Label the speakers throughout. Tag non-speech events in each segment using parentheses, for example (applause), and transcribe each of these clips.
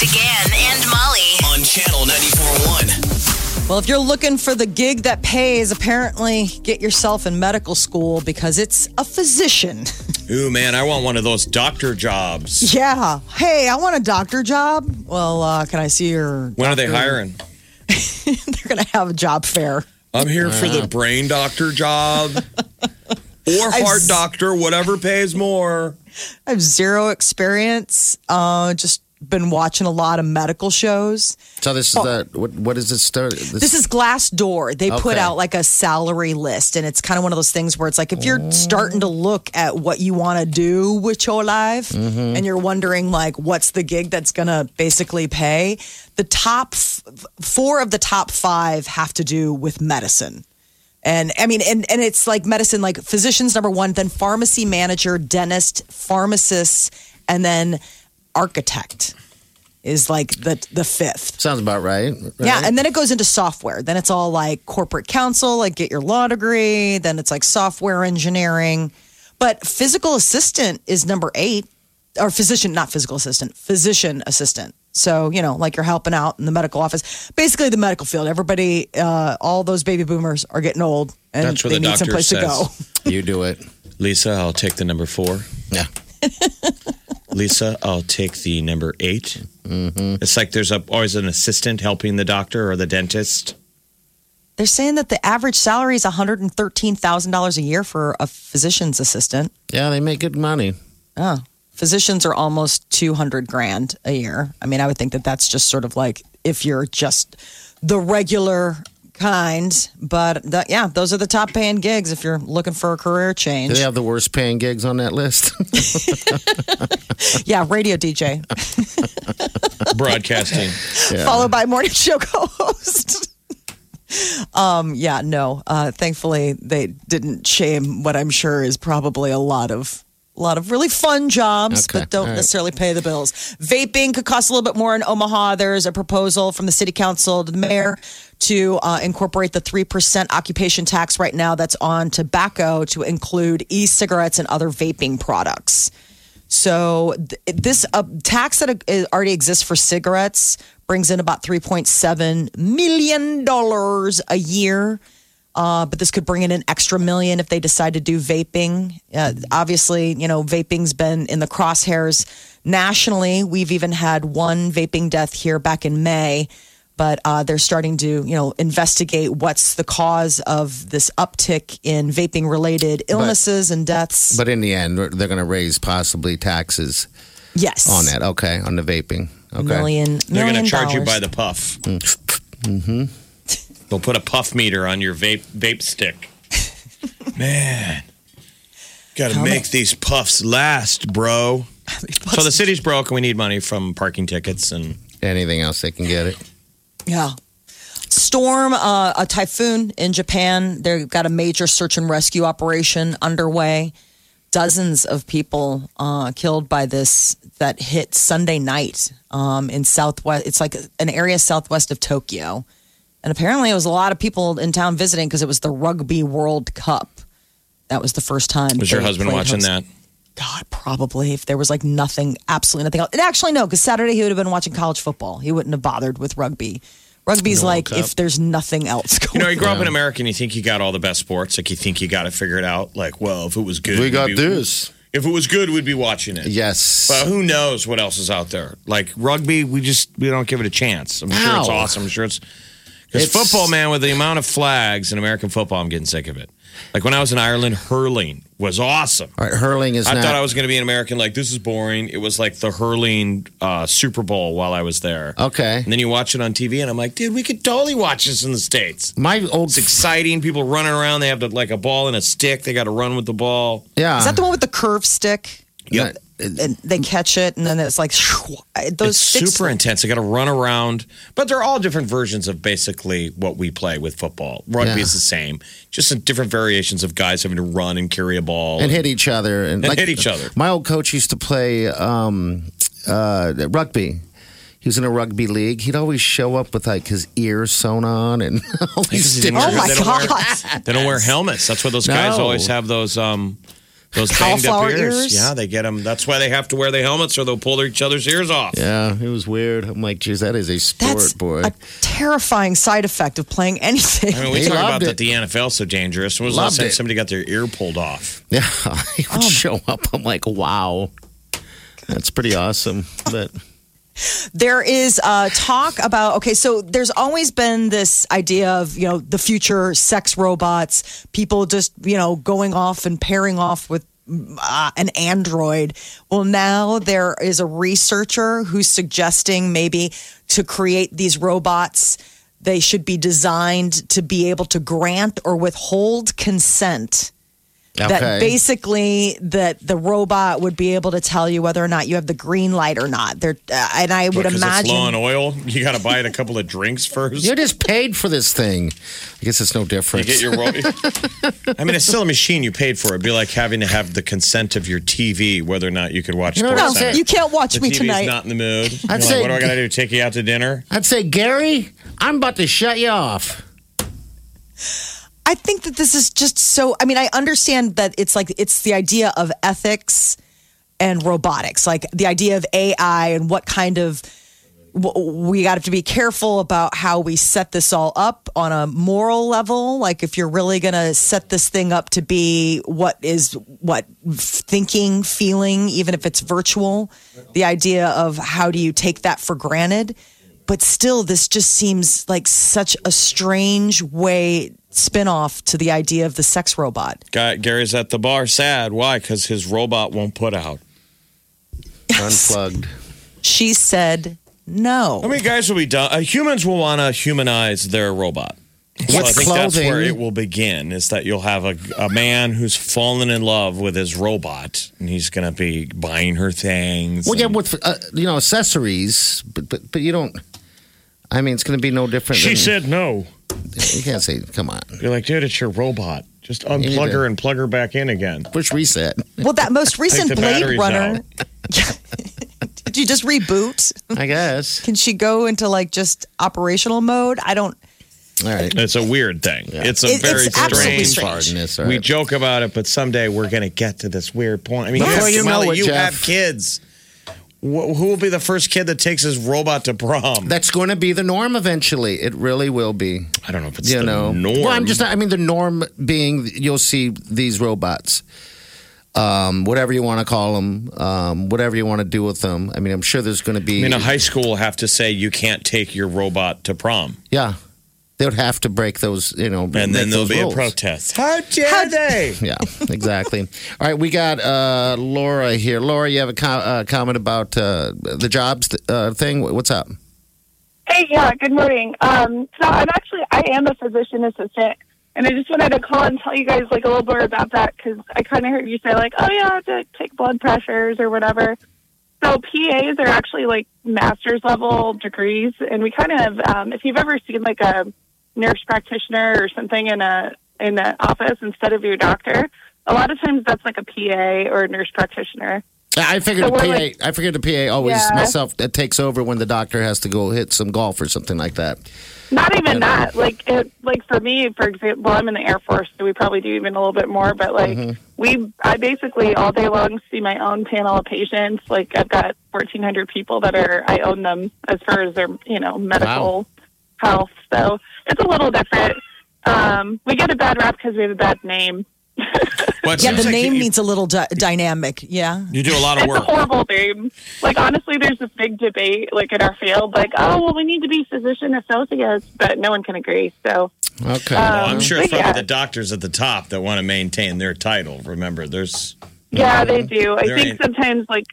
Speaker 1: With Big Party DeGan and Molly.
Speaker 2: on channel 94.1.
Speaker 3: Well, if you're looking for the gig that pays, apparently get yourself in medical school because it's a physician. (laughs)
Speaker 4: Ooh, man, I want one of those doctor jobs.
Speaker 3: Yeah. Hey, I want a doctor job. Well, uh, can I see your?
Speaker 4: When are they hiring? (laughs)
Speaker 3: They're going to have a job fair.
Speaker 4: I'm here for the brain doctor job or (laughs) heart doctor, whatever pays more.
Speaker 3: I have zero experience. Uh, just been watching a lot of medical shows.
Speaker 5: So this is oh. the what? What is it? Start. This,
Speaker 3: This is Glassdoor. They put out like a salary list, and it's kind of one of those things where it's like if you're starting to look at what you want to do with your life, mm-hmm. and you're wondering like what's the gig that's gonna basically pay. The top f- four of the top five have to do with medicine. And I mean, and, and it's like medicine, like physicians, number one, then pharmacy manager, dentist, pharmacist, and then architect is like the the fifth.
Speaker 5: sounds about right.
Speaker 3: Yeah, and then it goes into software. Then it's all like corporate counsel, like get your law degree. Then it's like software engineering. But physical assistant is number eight, or physician, not physical assistant, physician assistant. So, you know, like you're helping out in the medical office. Basically, the medical field. Everybody, uh, all those baby boomers are getting old and
Speaker 4: That's where
Speaker 3: they
Speaker 4: the
Speaker 3: need
Speaker 4: doctor
Speaker 3: someplace to go. (laughs)
Speaker 5: you do it.
Speaker 4: Lisa, I'll take the number four.
Speaker 5: Yeah. (laughs)
Speaker 4: Lisa, I'll take the number 8 Mm-hmm. It's like there's a, always an assistant helping the doctor or the dentist.
Speaker 3: They're saying that the average salary is $113,000 a year for a physician's assistant.
Speaker 5: Yeah, they make good money.
Speaker 3: Oh, physicians are almost 200 grand a year. I mean, I would think that that's just sort of like if you're just the regular kind. But that, yeah, those are the top paying gigs if you're looking for a career
Speaker 5: Do
Speaker 3: change.
Speaker 5: they have the worst paying gigs on that list? (laughs) (laughs)
Speaker 3: Yeah, radio DJ,
Speaker 4: Broadcasting.
Speaker 3: followed by morning (laughs) show co host. um, yeah, no. Uh, thankfully, they didn't shame what I'm sure is probably a lot of. A lot of really fun jobs,
Speaker 5: Okay,
Speaker 3: but don't
Speaker 5: right.
Speaker 3: necessarily pay the bills. Vaping could cost a little bit more in Omaha. There's a proposal from the city council to the mayor to uh, incorporate the 3% occupation tax right now that's on tobacco to include e cigarettes and other vaping products. So th- this uh, tax that uh, already exists for cigarettes brings in about 3.7 million dollars a year. Uh, but this could bring in an extra million if they decide to do vaping. Uh, obviously, you know, vaping's been in the crosshairs nationally. We've even had one vaping death here back in May, but uh, they're starting to, you know, investigate what's the cause of this uptick in vaping related illnesses and deaths.
Speaker 5: but in the end, they're going to raise possibly taxes
Speaker 3: yes.
Speaker 5: on that. Okay, on the vaping. Okay.
Speaker 3: Million,
Speaker 4: They're going to charge you by the puff. (laughs) Mm-hmm. They'll put a puff meter on your vape vape stick. Man, got to
Speaker 3: How
Speaker 4: make
Speaker 3: much-
Speaker 4: these puffs last, bro. (laughs) So the city's broke, and we need money from parking tickets and
Speaker 5: Anything else they can get it.
Speaker 3: Yeah. Storm, uh, a typhoon in Japan. They've got a major search and rescue operation underway. Dozens of people uh, killed by this that hit Sunday night um, in southwest. It's like an area southwest of Tokyo, and apparently it was a lot of people in town visiting because it was the Rugby World Cup. That was the first time.
Speaker 4: was your husband watching
Speaker 3: host-
Speaker 4: that?
Speaker 3: God, probably. If there was like nothing, absolutely nothing else. And actually, no, because Saturday he would have been watching college football. He wouldn't have bothered with rugby. Rugby's like
Speaker 5: Cup.
Speaker 3: if there's nothing else going
Speaker 4: You know, you grow up in America and you think you got all the best sports. Like you think you got to figure it figured out. Like, well, if it was good,
Speaker 5: We
Speaker 4: we'd
Speaker 5: got
Speaker 4: be-
Speaker 5: this.
Speaker 4: If it was good, we'd be watching it.
Speaker 5: Yes.
Speaker 4: But who knows what else is out there? Like rugby, we just we don't give it a chance. I'm sure it's
Speaker 5: Ow.
Speaker 4: awesome. I'm sure it's because football, man, with the amount of flags in American football, I'm getting sick of it. Like when I was in Ireland, hurling was awesome.
Speaker 5: All right, hurling is
Speaker 4: I
Speaker 5: not.
Speaker 4: thought I was going to be an American. Like this is boring. It was like the hurling uh, Super Bowl while I was there.
Speaker 5: okay.
Speaker 4: And then you watch it on TV, and I'm like, dude, we could totally watch this in the states.
Speaker 5: My old.
Speaker 4: It's exciting. People running around. They have to, like a ball and a stick. They got to run with the ball.
Speaker 5: Yeah.
Speaker 3: Is that the one with the curved stick?
Speaker 4: Yep.
Speaker 3: And they catch it, and then it's like (laughs) those
Speaker 4: it's super intense. They got to run around, but they're all different versions of basically what we play with football. Rugby
Speaker 5: Yeah.
Speaker 4: is the same, just different variations of guys having to run and carry a ball
Speaker 5: and hit each other and,
Speaker 4: And hit each other.
Speaker 5: My old coach used to play um, uh, rugby. He was in a rugby league. He'd always show up with like his ears sewn on and (laughs) all these
Speaker 3: Oh my
Speaker 4: they don't wear-
Speaker 3: God.
Speaker 4: They don't wear helmets. That's why those guys always have those um those banged up
Speaker 3: Cauliflower
Speaker 4: ears.
Speaker 3: ears?
Speaker 4: Yeah, they get them. That's why they have to wear the helmets, or they'll pull each other's ears off.
Speaker 5: Yeah, it was weird. I'm like, geez, that is a sport,
Speaker 3: That's
Speaker 5: boy.
Speaker 3: a terrifying side effect of playing (laughs) anything.
Speaker 4: I mean, we
Speaker 5: They
Speaker 4: talk about
Speaker 5: loved
Speaker 4: that
Speaker 5: it.
Speaker 4: the NFL's so dangerous. When was the last
Speaker 5: Loved
Speaker 4: time somebody got their ear pulled off?
Speaker 5: yeah, (laughs) he would
Speaker 3: Oh.
Speaker 5: show up. I'm like, wow, that's pretty awesome. But
Speaker 3: There is uh, talk about okay, so there's always been this idea of you know the future sex robots, people just you know going off and pairing off with uh, an android. Well, now there is a researcher who's suggesting maybe to create these robots, they should be designed to be able to grant or withhold consent that basically that the robot would be able to tell you whether or not you have the green light or not. There, uh, and I would
Speaker 4: Because it's low on
Speaker 3: imagine.
Speaker 4: oil. You got to buy it a couple of drinks first.
Speaker 5: you just paid for this thing. I guess it's no different.
Speaker 4: You
Speaker 5: different.
Speaker 4: get your ro- (laughs) I mean, it's still a machine you paid for. It'd be like having to have the consent of your TV whether or not you could watch
Speaker 5: You know
Speaker 4: Sports
Speaker 5: what I'm
Speaker 3: No, you can't watch
Speaker 4: the
Speaker 3: me
Speaker 4: TV's
Speaker 3: tonight.
Speaker 4: not in the mood. You're
Speaker 5: I'd
Speaker 4: like,
Speaker 5: say-
Speaker 4: what do I got to do? Take you out to dinner?
Speaker 5: I'd say, Gary, I'm about to shut you off.
Speaker 3: I think that this is just so. I mean, I understand that it's like it's the idea of ethics and robotics, like the idea of AI and what kind of we got to be careful about how we set this all up on a moral level. Like, if you're really going to set this thing up to be what is what thinking, feeling, even if it's virtual, the idea of how do you take that for granted. But still, this just seems like such a strange way spin-off to the idea of the sex robot.
Speaker 4: Guy, Gary's at the bar sad. Why? Because his robot won't put out. (laughs)
Speaker 5: Unplugged.
Speaker 3: She said no.
Speaker 4: How many guys will be done? Uh, humans will want to humanize their robot. So I
Speaker 5: With
Speaker 4: think that's where it will begin. Is that you'll have a, a man who's fallen in love with his robot, and he's going to be buying her things.
Speaker 5: Well, yeah,
Speaker 4: and-
Speaker 5: with uh, you know accessories, but but but you don't. I mean, it's going to be no different.
Speaker 4: she
Speaker 5: than,
Speaker 4: said no.
Speaker 5: you can't say, "Come on,
Speaker 4: You're like, dude, it's your robot. Just
Speaker 5: need
Speaker 4: unplug
Speaker 5: to-
Speaker 4: her and plug her back in again.
Speaker 5: push reset."
Speaker 3: Well, that most recent Blade Runner. (laughs) Did you just reboot?
Speaker 5: I guess.
Speaker 3: Can she go into like just operational mode? I don't.
Speaker 5: All right.
Speaker 4: It's a weird thing. It's a
Speaker 3: It-
Speaker 4: very
Speaker 3: it's
Speaker 4: strange.
Speaker 3: strange.
Speaker 5: Pardon this,
Speaker 4: We joke about it, but someday we're going to get to this weird point. I mean, you,
Speaker 5: Before you know
Speaker 4: Molly,
Speaker 5: it,
Speaker 4: you
Speaker 5: Jeff.
Speaker 4: have kids. Wh- Who will be the first kid that takes his robot to prom?
Speaker 5: That's going to be the norm eventually. It really will be.
Speaker 4: I don't know if it's
Speaker 5: You
Speaker 4: the
Speaker 5: know.
Speaker 4: norm.
Speaker 5: Well, I'm just. I mean, the norm being you'll see these robots. Um, whatever you want to call them, um, whatever you want to do with them. I mean, I'm sure there's going to be.
Speaker 4: I mean, a high school will have to say you can't take your robot to prom,
Speaker 5: yeah, they would have to break those. You know,
Speaker 4: and then there'll be a protest. How dare they? (laughs)
Speaker 5: Yeah, exactly. All right, we got uh, Laura here. Laura, you have a co- uh, comment about uh, the jobs th- uh, thing? What's up?
Speaker 6: Hey, yeah, good morning. Um, so I'm actually, I am a physician assistant, and I just wanted to call and tell you guys like a little more about that because I kind of heard you say like, oh yeah, I have to take blood pressures or whatever. So PAs are actually like master's level degrees, and we kind of, um, if you've ever seen like a nurse practitioner or something in a in the office instead of your doctor, a lot of times that's like a PA or a nurse practitioner.
Speaker 5: I figured
Speaker 6: So
Speaker 5: the PA.
Speaker 6: like-
Speaker 5: I figured the PA always
Speaker 6: Yeah.
Speaker 5: myself that takes over when the doctor has to go hit some golf or something like that.
Speaker 6: Not even uh, that. Like it, like for me, for example, I'm in the Air Force, so we probably do even a little bit more. But like mm-hmm. we, I basically all day long see my own panel of patients. Like I've got 1,400 people that are I own them as far as their you know medical health. So it's a little different. Um, we get a bad rap because we have a bad name. (laughs)
Speaker 4: Well,
Speaker 3: Yeah, the
Speaker 4: like
Speaker 3: name
Speaker 4: you,
Speaker 3: needs a little dy- dynamic. Yeah.
Speaker 4: you do a lot of
Speaker 6: It's a
Speaker 4: work.
Speaker 6: horrible name. Like honestly, there's a big debate like in our field. Like oh well, we need to be physician associates, but no one can agree. So
Speaker 5: Okay.
Speaker 4: Well, I'm sure it's probably
Speaker 6: yeah.
Speaker 4: the doctors at the top that want to maintain their title. Remember, there's
Speaker 6: Yeah, they do. I think
Speaker 4: ain't-
Speaker 6: sometimes, like,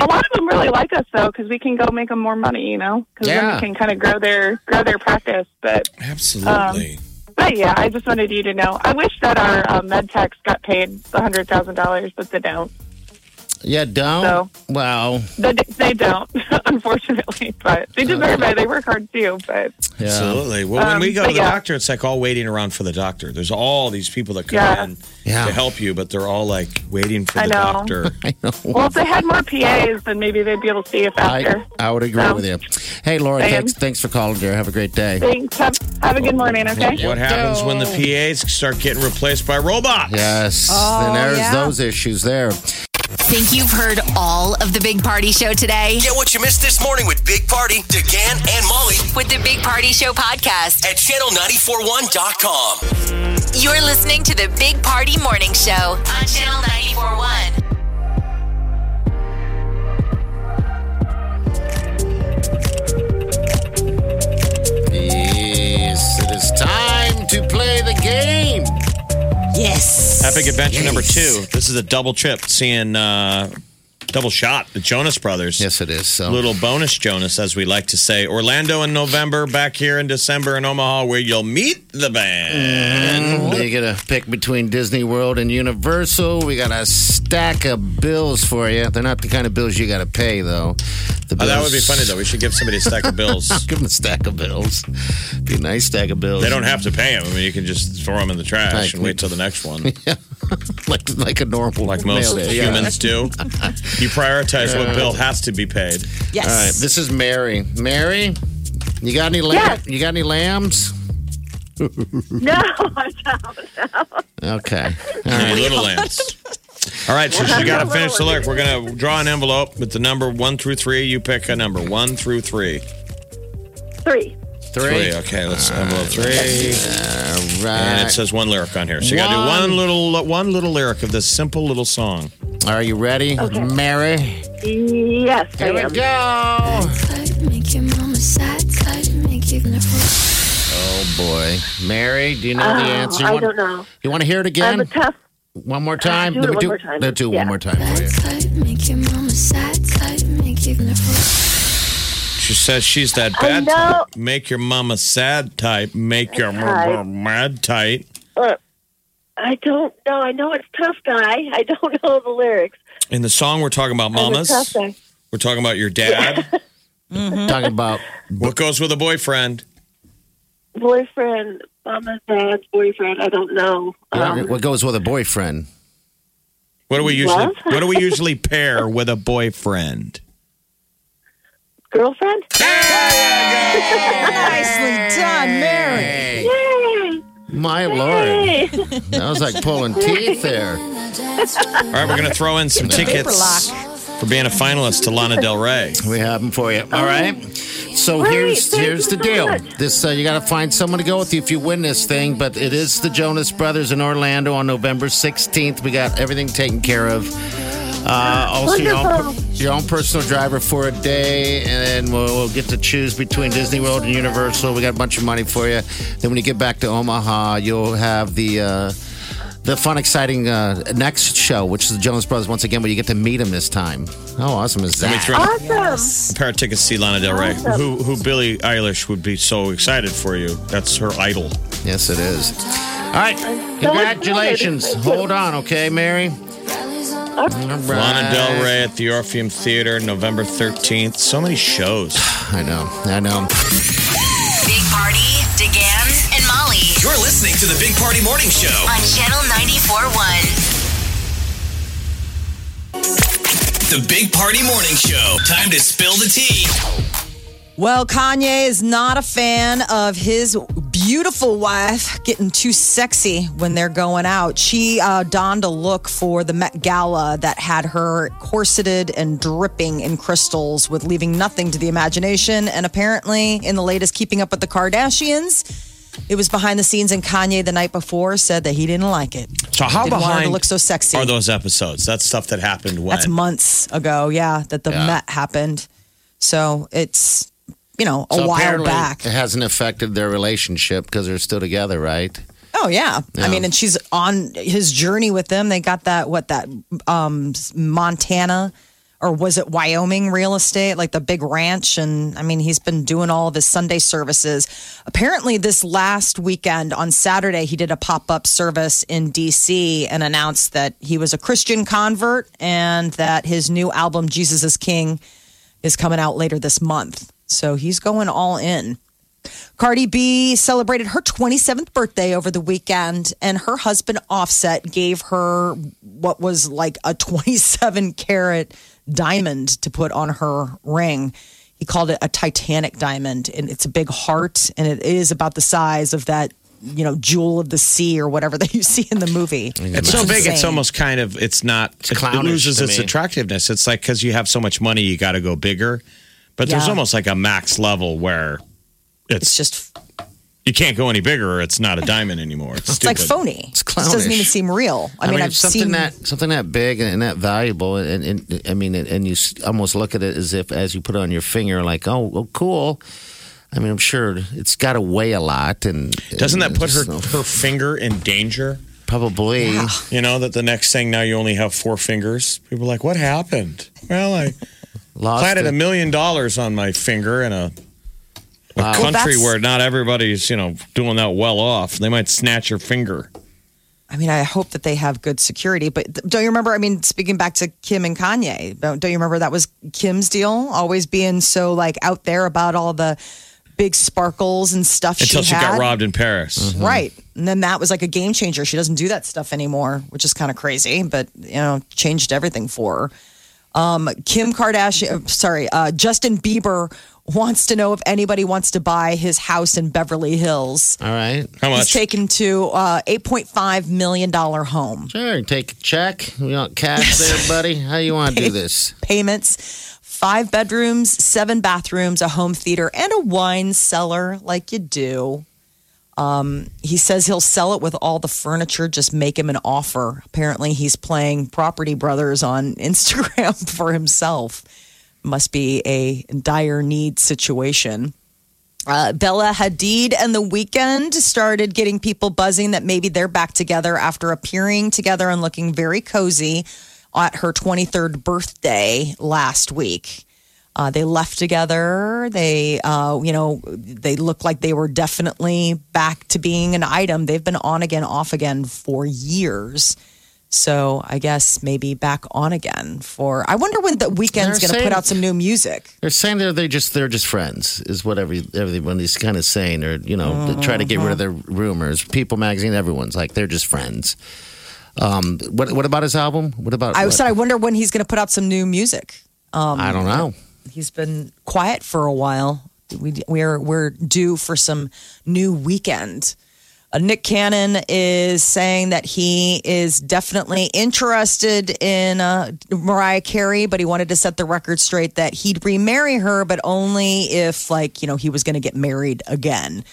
Speaker 6: a lot of them really like us though, because we can go make them more money, you know, because then we can kind of grow their grow their practice. But
Speaker 4: absolutely.
Speaker 6: but yeah, I just wanted you to know. I wish that our uh, med techs got paid the hundred thousand dollars, but they don't.
Speaker 5: Yeah, don't.
Speaker 6: So-
Speaker 5: wow.
Speaker 6: They, they don't, (laughs) unfortunately, but they deserve it. They work hard too. But
Speaker 5: Yeah.
Speaker 4: Absolutely. Well, when
Speaker 6: Um,
Speaker 4: we go to the
Speaker 6: yeah.
Speaker 4: doctor, it's like all waiting around for the doctor. There's all these people that come
Speaker 6: Yeah.
Speaker 4: in
Speaker 5: Yeah.
Speaker 4: to help you, but they're all like waiting for
Speaker 6: I
Speaker 4: the
Speaker 6: know.
Speaker 4: doctor. (laughs)
Speaker 5: I know.
Speaker 6: well, if they had more PAs, then maybe they'd be able to see it faster.
Speaker 5: I, I would agree
Speaker 6: So-
Speaker 5: with you. Hey, Laura,
Speaker 6: Saying.
Speaker 5: thanks, thanks for calling, dear. Have a great day.
Speaker 6: Thanks. Have, have a good morning. Okay.
Speaker 4: What happens when the PAs start getting replaced by robots?
Speaker 5: Yes.
Speaker 3: Oh,
Speaker 5: then there's
Speaker 3: yeah.
Speaker 5: those issues there.
Speaker 1: Think you've heard all of the Big Party Show today?
Speaker 2: Get what you missed this morning with Big Party, DeGan, and Molly
Speaker 1: With the Big Party Show podcast.
Speaker 2: at channel941.com.
Speaker 1: You're listening to the Big Party Morning Show on Channel 941.
Speaker 4: Adventure number two. This is a double trip, seeing uh, double shot, the Jonas Brothers.
Speaker 5: Yes, it is. So
Speaker 4: Little bonus Jonas, as we like to say. Orlando in November, back here in December in Omaha, where you'll meet the band. Mm-hmm.
Speaker 5: you get to pick between Disney World and Universal. We got a stack of bills for you. They're not the kind of bills you got to pay, though. The
Speaker 4: Oh, that would be funny, though. We should give somebody a stack of bills. (laughs)
Speaker 5: Give them a stack of bills. Be a nice stack of bills.
Speaker 4: They don't have to pay them. I mean, you can just throw them in the trash and wait till the next one, (laughs) (laughs)
Speaker 5: like like a normal
Speaker 4: like most
Speaker 5: mail day, yeah.
Speaker 4: humans do. You prioritize what bill has to be paid.
Speaker 3: Yes.
Speaker 5: All right, this is Mary. Mary, you got any lamb?
Speaker 6: Yes.
Speaker 5: You got any lambs?
Speaker 6: No, (laughs) I don't.
Speaker 5: Okay. All
Speaker 4: Hey,
Speaker 5: right.
Speaker 4: little lambs. All right, so you got to finish the lyric. We're going to draw an envelope with the number one through three. You pick a number one through three.
Speaker 6: Three.
Speaker 4: Three. Okay, let's envelope three.
Speaker 5: All right.
Speaker 4: And it says one lyric on here. So you got to do
Speaker 5: One.
Speaker 4: one little one little lyric of this simple little song.
Speaker 5: Are you ready, Okay. Mary?
Speaker 6: Yes,
Speaker 5: Here
Speaker 6: I
Speaker 5: we
Speaker 6: am.
Speaker 5: go.
Speaker 7: Type, make your mama sad type, make you
Speaker 5: Oh boy, Mary, do you know the uh, answer? You
Speaker 6: Oh, I
Speaker 5: want,
Speaker 6: don't know.
Speaker 5: You want to hear it again?
Speaker 6: I'm a tough.
Speaker 5: one more time.
Speaker 6: Do
Speaker 5: Let
Speaker 6: it
Speaker 5: me
Speaker 6: one
Speaker 5: do.
Speaker 6: more time.
Speaker 5: Let's do it
Speaker 6: Yeah.
Speaker 5: one more time for you.
Speaker 7: type, make your mama sad type, make you
Speaker 4: She says she's that bad type. Make your mama sad type. Make your mama
Speaker 6: Type.
Speaker 4: mad tight.
Speaker 6: I don't know. I know it's tough, guy. I don't know the lyrics.
Speaker 4: In the song, we're talking about
Speaker 6: I'm a
Speaker 4: mamas.
Speaker 6: tough guy.
Speaker 4: We're talking about your dad. (laughs)
Speaker 5: Talking about
Speaker 4: what goes with a boyfriend?
Speaker 6: Boyfriend, mama's dad's boyfriend. I don't know. Um,
Speaker 5: what goes with a boyfriend.
Speaker 4: What do we usually
Speaker 6: What?
Speaker 4: What do we usually pair with a boyfriend?
Speaker 6: Girlfriend.
Speaker 3: Nicely done, Mary.
Speaker 6: Yay!
Speaker 5: My lord, that was like pulling teeth there.
Speaker 4: All right, we're going to throw in some tickets for being a finalist to Lana Del Rey.
Speaker 5: We have them for you. All right. So
Speaker 6: Great.
Speaker 5: here's
Speaker 6: Thank
Speaker 5: here's
Speaker 6: you
Speaker 5: the
Speaker 6: so
Speaker 5: deal.
Speaker 6: much.
Speaker 5: This uh, you got to find someone to go with you if you win this thing. But it is the Jonas Brothers in Orlando on November 16th. We got everything taken care of. Uh, also, your own, your own personal driver for a day, and then we'll, we'll get to choose between Disney World and Universal. We got a bunch of money for you. Then when you get back to Omaha, you'll have the. Uh, the fun, exciting uh, next show, which is the Jonas Brothers once again, where you get to meet them this time. How awesome is
Speaker 4: Let me
Speaker 5: that?
Speaker 4: throw
Speaker 6: Awesome.
Speaker 4: a pair of tickets to see Lana Del Rey,
Speaker 6: Awesome.
Speaker 4: who who Billie Eilish would be so excited for you. That's her idol.
Speaker 5: Yes, it is. All right. Congratulations.
Speaker 6: excited. Thank you.
Speaker 5: Hold on, okay, Mary? All right.
Speaker 4: Lana Del Rey at the Orpheum Theater, November 13th. So many shows. (sighs)
Speaker 5: I know. I know.
Speaker 1: Big Party, DeGan, and Molly
Speaker 2: You're listening to the Big Party Morning Show.
Speaker 1: on Channel 941.
Speaker 2: The Big Party Morning Show. Time to spill the tea.
Speaker 3: Well, Kanye is not a fan of his beautiful wife getting too sexy when they're going out. She uh, donned a look for the Met Gala that had her corseted and dripping in crystals, with leaving nothing to the imagination. And apparently, in the latest Keeping Up with the Kardashians, it was behind the scenes, and Kanye the night before said that he didn't like it.
Speaker 4: So how
Speaker 3: Didn't her to
Speaker 4: behind
Speaker 3: look so sexy.
Speaker 4: are those episodes? That's stuff that happened when.
Speaker 3: That's months ago, yeah, that the
Speaker 5: Yeah.
Speaker 3: Met happened. So it's, you know, a
Speaker 5: So
Speaker 3: while back.
Speaker 5: It hasn't affected their relationship because they're still together, right?
Speaker 3: Oh yeah.
Speaker 5: Yeah.
Speaker 3: I mean, and she's on his journey with them. They got that what that um Montana or was it Wyoming real estate, like the big ranch? And I mean, he's been doing all of his Sunday services. Apparently, this last weekend on Saturday, he did a pop up service in DC and announced that he was a Christian convert and that his new album, Jesus is King, is coming out later this month. So he's going all in. Cardi B celebrated her 27th birthday over the weekend, and her husband Offset gave her what was like a 27 (laughs) carat diamond to put on her ring. He called it a Titanic diamond, and it's a big heart, and it is about the size of that, you know, jewel of the sea or whatever (laughs) that you see in the movie.
Speaker 4: It's so big, it's almost kind of, it's not, it loses its
Speaker 5: me.
Speaker 4: attractiveness. It's like because you have so much money, you got to go bigger. But there's almost like a max level where
Speaker 3: It's
Speaker 4: it's,
Speaker 3: just,
Speaker 4: you can't go any bigger or it's not a diamond anymore. It's,
Speaker 3: it's like phony.
Speaker 5: It's
Speaker 3: It doesn't
Speaker 5: clownish.
Speaker 3: even seem real. I, mean, I've
Speaker 5: something
Speaker 3: seen
Speaker 5: that something that big and that valuable, and, and I mean, and you almost look at it as if as you put it on your finger, like, oh, well, cool. I mean, I'm sure it's got to weigh a lot, and
Speaker 4: Doesn't that put her,
Speaker 5: just-
Speaker 4: her finger in danger?
Speaker 5: probably?
Speaker 4: You know, that the next thing now you only have four fingers. People are like, what happened? Well, I
Speaker 5: Lost
Speaker 4: planted
Speaker 5: it.
Speaker 4: a million dollars on my finger in a, a
Speaker 5: Wow.
Speaker 4: country
Speaker 3: that's-
Speaker 4: where not everybody's, you know, doing that well off. They might snatch your finger.
Speaker 3: I mean, I hope that they have good security. But don't you remember? I mean, speaking back to Kim and Kanye, don't don't you remember that was Kim's deal? Always being so like out there about all the big sparkles and stuff
Speaker 4: Until
Speaker 3: she
Speaker 4: she
Speaker 3: had.
Speaker 4: got robbed in Paris. Mm-hmm. Mm-hmm.
Speaker 3: Right. And then that was like a game changer. She doesn't do that stuff anymore, which is kind of crazy, but you know, changed everything for her. Um, Kim Kardashian, uh, sorry, uh, Justin Bieber wants to know if anybody wants to buy his house in Beverly Hills.
Speaker 5: All right,
Speaker 4: How
Speaker 3: He's
Speaker 4: much?
Speaker 3: taken to uh, $8.5 million home.
Speaker 5: sure. Take a check. You want cash there, (laughs) buddy? How you want to do this?
Speaker 3: payments, five bedrooms, seven bathrooms, a home theater, and a wine cellar, like you do. Um, he says he'll sell it with all the furniture. Just make him an offer. Apparently, he's playing Property Brothers on (laughs) Instagram for himself. Must be a dire need situation. Uh, Bella Hadid and The Weeknd started getting people buzzing that maybe they're back together after appearing together and looking very cozy at her 23rd birthday last week. Uh, they left together. They, uh, you know, they look like they were definitely back to being an item. They've been on again, off again for years. So I guess maybe back on again for. I wonder when the
Speaker 5: Weeknd's
Speaker 3: going to put out some new music.
Speaker 5: They're saying they're they just they're just friends is what every everybody's kind of saying, or you know, try to get rid of their rumors. People magazine, everyone's like they're just friends. Um, what what about his album? What about?
Speaker 3: I
Speaker 5: what?
Speaker 3: said I wonder when he's going to put out some new music.
Speaker 5: Um, I don't know.
Speaker 3: He's been quiet for a while. We we're we're due for some new Weeknd. Uh, Nick Cannon is saying that he is definitely interested in uh, Mariah Carey, but he wanted to set the record straight that he'd remarry her, but only if, like, you know, he was going to get married again.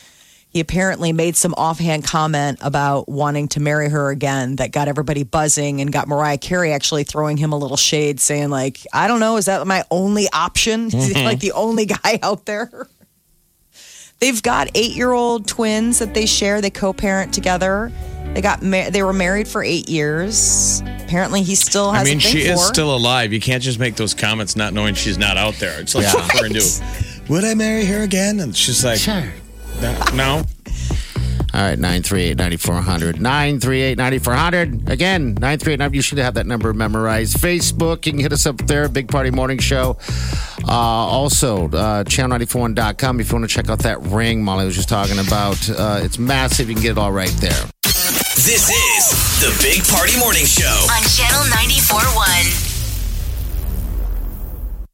Speaker 3: He apparently made some offhand comment about wanting to marry her again that got everybody buzzing and got Mariah Carey actually throwing him a little shade, saying, like, I don't know, is that my only option? Is (laughs) he mm-hmm. like the only guy out there? They've got eight-year-old twins that they share. They co-parent together. They got mar- they were married for eight years. Apparently, he still has.
Speaker 4: I mean,
Speaker 3: a
Speaker 4: she is
Speaker 3: her.
Speaker 4: still alive. You can't just make those comments not knowing she's not out there. It's like referring to, would I marry her again? And she's like,
Speaker 5: Sure.
Speaker 4: No.
Speaker 5: All right, 938 9400. 938 9400. Again, 938 You should have that number memorized. Facebook, you can hit us up there, Big Party Morning Show. Uh, also, uh, channel94.com if you want to check out that ring Molly was just talking about. Uh, it's massive. You can get it all right there.
Speaker 2: This is the Big Party Morning Show.
Speaker 1: On Channel 94.1.